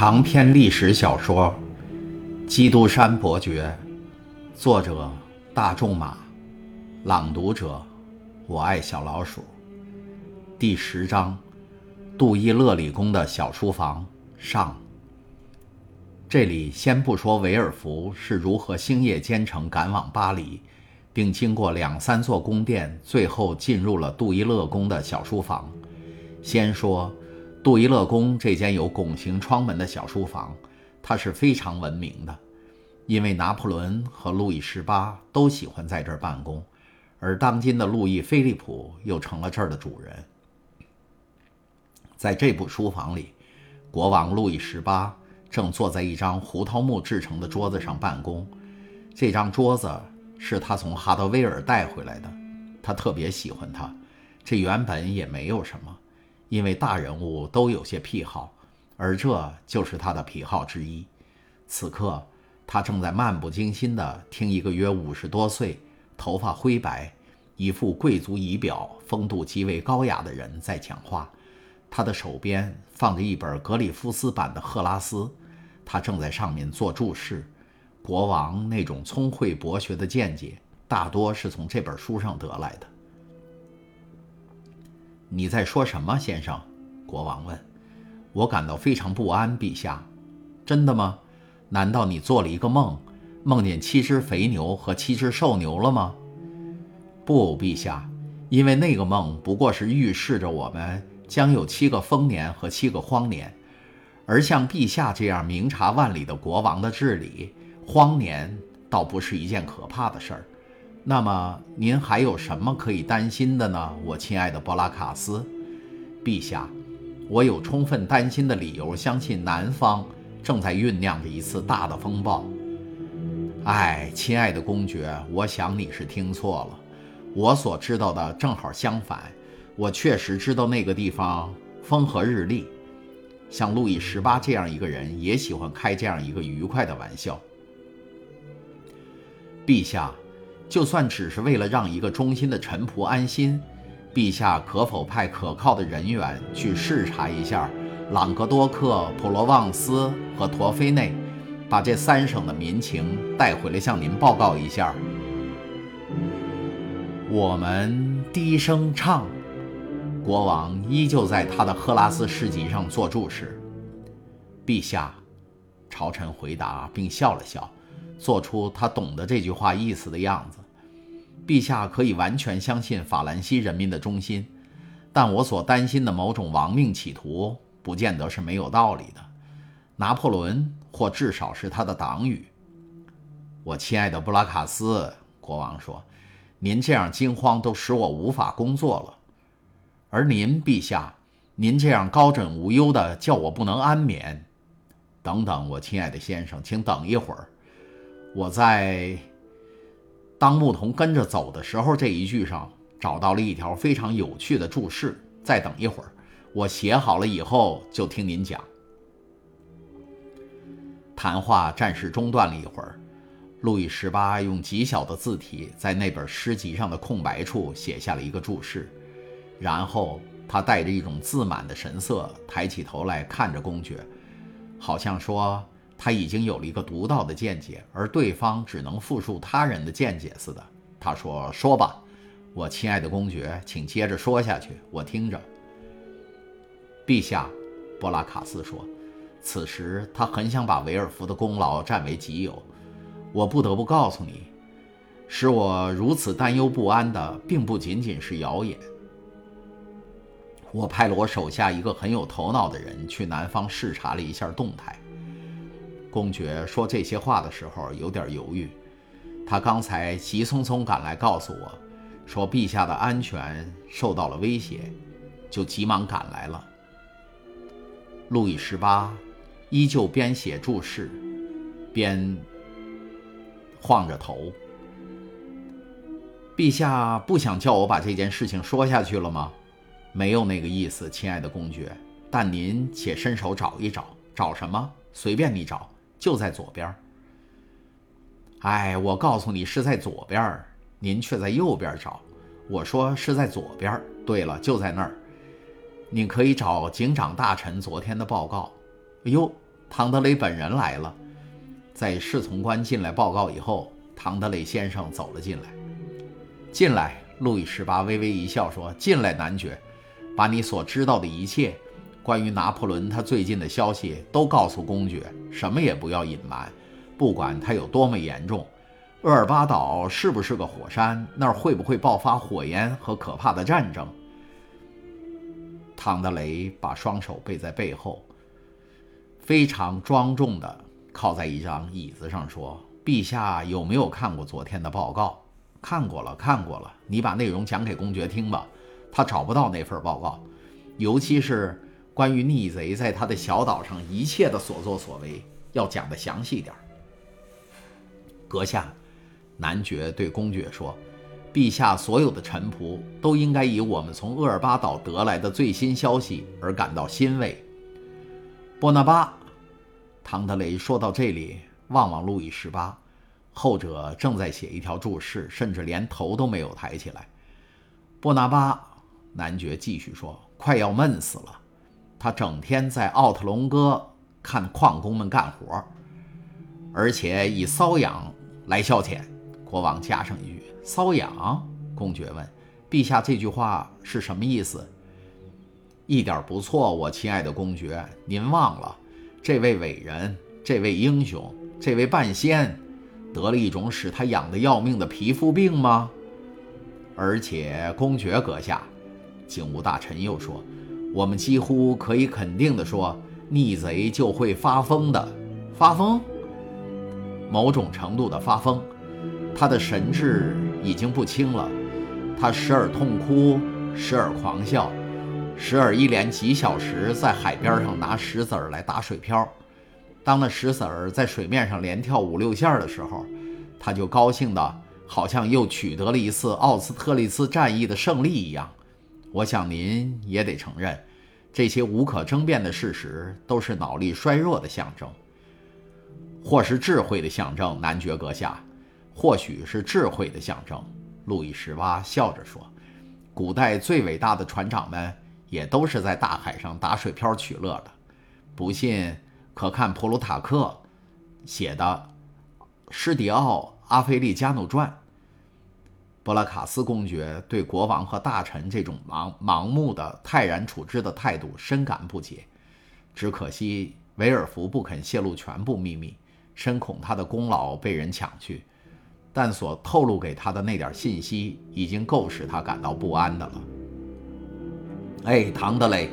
长篇历史小说《基督山伯爵》，作者大仲马，朗读者我爱小老鼠。第十章：杜伊勒里宫的小书房上。这里先不说维尔福是如何星夜兼程赶往巴黎，并经过两三座宫殿，最后进入了杜伊勒宫的小书房。先说。杜伊勒宫这间有拱形窗门的小书房，它是非常闻名的，因为拿破仑和路易十八都喜欢在这儿办公，而当今的路易菲利普又成了这儿的主人。在这部书房里，国王路易十八正坐在一张胡桃木制成的桌子上办公，这张桌子是他从哈德威尔带回来的，他特别喜欢它，这原本也没有什么。因为大人物都有些癖好，而这就是他的癖好之一。此刻，他正在漫不经心地听一个约五十多岁、头发灰白、一副贵族仪表、风度极为高雅的人在讲话。他的手边放着一本格里夫斯版的《赫拉斯》，他正在上面做注释。国王那种聪慧博学的见解，大多是从这本书上得来的。你在说什么，先生？国王问。我感到非常不安，陛下。真的吗？难道你做了一个梦，梦见七只肥牛和七只瘦牛了吗？不，陛下，因为那个梦不过是预示着我们将有七个丰年和七个荒年，而像陛下这样明察万里的国王的治理，荒年倒不是一件可怕的事儿。那么您还有什么可以担心的呢，我亲爱的布拉卡斯，陛下，我有充分担心的理由，相信南方正在酝酿着一次大的风暴。哎，亲爱的公爵，我想你是听错了，我所知道的正好相反，我确实知道那个地方风和日丽，像路易十八这样一个人也喜欢开这样一个愉快的玩笑。陛下。就算只是为了让一个忠心的臣仆安心，陛下可否派可靠的人员去视察一下朗格多克、普罗旺斯和陀菲内，把这三省的民情带回来向您报告一下？我们低声唱，国王依旧在他的赫拉斯诗集上做注释。陛下，朝臣回答并笑了笑。做出他懂得这句话意思的样子，陛下可以完全相信法兰西人民的忠心，但我所担心的某种亡命企图，不见得是没有道理的。拿破仑，或至少是他的党羽。我亲爱的布拉卡斯，国王说：“您这样惊慌，都使我无法工作了。而您，陛下，您这样高枕无忧的，叫我不能安眠。等等，我亲爱的先生，请等一会儿。”我在当牧童跟着走的时候，这一句上找到了一条非常有趣的注释。再等一会儿，我写好了以后就听您讲。谈话暂时中断了一会儿，路易十八用极小的字体在那本诗集上的空白处写下了一个注释，然后他带着一种自满的神色抬起头来看着公爵，好像说。他已经有了一个独到的见解，而对方只能复述他人的见解似的。他说：“说吧，我亲爱的公爵，请接着说下去，我听着。”陛下，波拉卡斯说，此时他很想把维尔福的功劳占为己有。我不得不告诉你，使我如此担忧不安的，并不仅仅是谣言。我派了我手下一个很有头脑的人去南方视察了一下动态。公爵说这些话的时候有点犹豫，他刚才急匆匆赶来告诉我，说陛下的安全受到了威胁，就急忙赶来了。路易十八依旧边写注释，边晃着头。陛下不想叫我把这件事情说下去了吗？没有那个意思，亲爱的公爵。但您且伸手找一找，找什么？随便你找。就在左边。哎，我告诉你是在左边，您却在右边找。我说是在左边。对了，就在那儿。你可以找警长大臣昨天的报告。哎呦，唐德雷本人来了。在侍从官进来报告以后，唐德雷先生走了进来。进来，路易十八微微一笑说：“进来，男爵，把你所知道的一切，关于拿破仑他最近的消息都告诉公爵，什么也不要隐瞒，不管他有多么严重。厄尔巴岛是不是个火山？那儿会不会爆发火焰和可怕的战争？”唐德雷把双手背在背后，非常庄重地靠在一张椅子上说：“陛下有没有看过昨天的报告？看过了，看过了。你把内容讲给公爵听吧。他找不到那份报告，尤其是关于逆贼在他的小岛上一切的所作所为，要讲得详细点阁下，男爵对公爵说。陛下所有的臣仆都应该以我们从厄尔巴岛得来的最新消息而感到欣慰。波拿巴，唐德雷说到这里，望望路易十八，后者正在写一条注释，甚至连头都没有抬起来。波拿巴，男爵继续说，快要闷死了。他整天在奥特隆哥看矿工们干活，而且以瘙痒来消遣。国王加上一句。瘙痒，公爵问：“陛下这句话是什么意思？”一点不错，我亲爱的公爵，您忘了，这位伟人，这位英雄，这位半仙，得了一种使他痒得要命的皮肤病吗？而且，公爵阁下，警务大臣又说：“我们几乎可以肯定地说，逆贼就会发疯的，发疯，某种程度的发疯，他的神智。”已经不清了，他时而痛哭，时而狂笑，时而一连几小时在海边上拿石子儿来打水漂。当那石子儿在水面上连跳五六下的时候，他就高兴的好像又取得了一次奥斯特利斯战役的胜利一样。我想您也得承认，这些无可争辩的事实都是脑力衰弱的象征，或是智慧的象征，男爵阁下。或许是智慧的象征，路易十八笑着说：“古代最伟大的船长们也都是在大海上打水漂取乐的。不信，可看普鲁塔克写的《施迪奥·阿菲利加诺传》。”博拉卡斯公爵对国王和大臣这种盲盲目的泰然处之的态度深感不解，只可惜维尔福不肯泄露全部秘密，深恐他的功劳被人抢去。但所透露给他的那点信息，已经够使他感到不安的了。哎，唐德雷，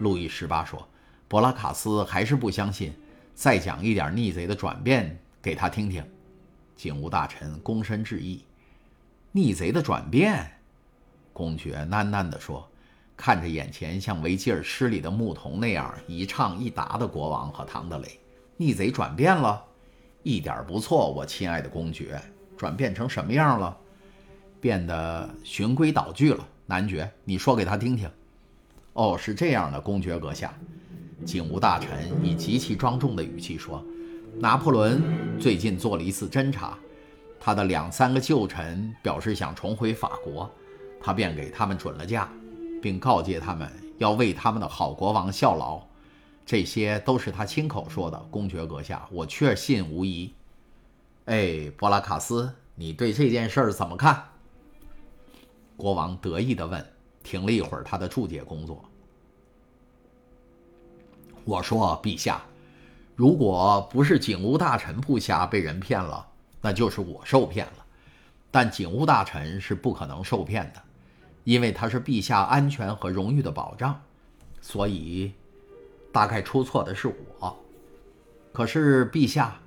路易十八说，博拉卡斯还是不相信，再讲一点逆贼的转变给他听听。警务大臣躬身致意。逆贼的转变，公爵喃喃地说，看着眼前像维吉尔诗里的牧童那样一唱一答的国王和唐德雷，逆贼转变了，一点不错，我亲爱的公爵。转变成什么样了？变得循规蹈矩了。男爵，你说给他听听。哦，是这样的，公爵阁下。警务大臣以极其庄重的语气说：“拿破仑最近做了一次侦查，他的两三个旧臣表示想重回法国，他便给他们准了假，并告诫他们要为他们的好国王效劳。这些都是他亲口说的，公爵阁下，我确信无疑。”哎，波拉卡斯，你对这件事儿怎么看？国王得意地问。停了一会儿，他的注解工作。我说：“陛下，如果不是警务大臣部下被人骗了，那就是我受骗了。但警务大臣是不可能受骗的，因为他是陛下安全和荣誉的保障。所以，大概出错的是我。可是，陛下。”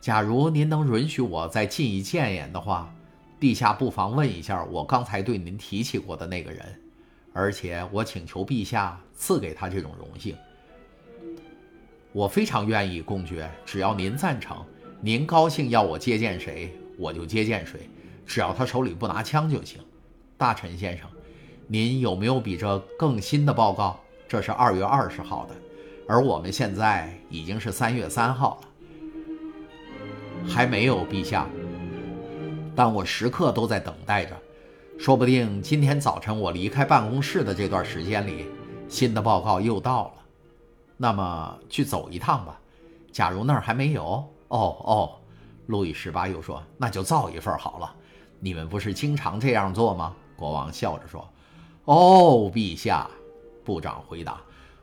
假如您能允许我再进一谏言的话，陛下不妨问一下我刚才对您提起过的那个人，而且我请求陛下赐给他这种荣幸。我非常愿意，公爵，只要您赞成，您高兴要我接见谁，我就接见谁，只要他手里不拿枪就行。大臣先生，您有没有比这更新的报告？这是二月二十号的，而我们现在已经是三月三号了。还没有，陛下。但我时刻都在等待着，说不定今天早晨我离开办公室的这段时间里，新的报告又到了。那么去走一趟吧，假如那儿还没有，哦哦，路易十八又说：“那就造一份好了。你们不是经常这样做吗？”国王笑着说：“哦，陛下。”部长回答：“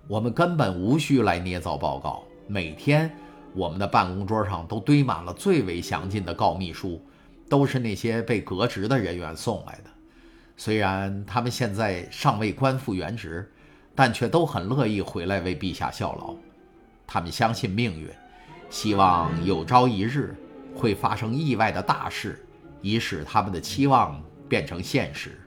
我们根本无需来捏造报告。每天，我们的办公桌上都堆满了最为详尽的告密书，都是那些被革职的人员送来的。虽然他们现在尚未官复原职，但却都很乐意回来为陛下效劳。他们相信命运，希望有朝一日会发生意外的大事，以使他们的期望变成现实。”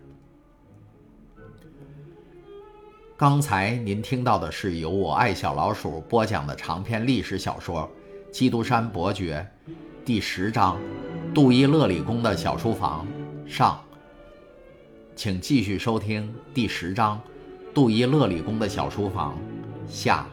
刚才您听到的是由我爱小老鼠播讲的长篇历史小说《基督山伯爵》第十章《杜伊勒里宫的小书房》上。请继续收听第十章《杜伊勒里宫的小书房》下。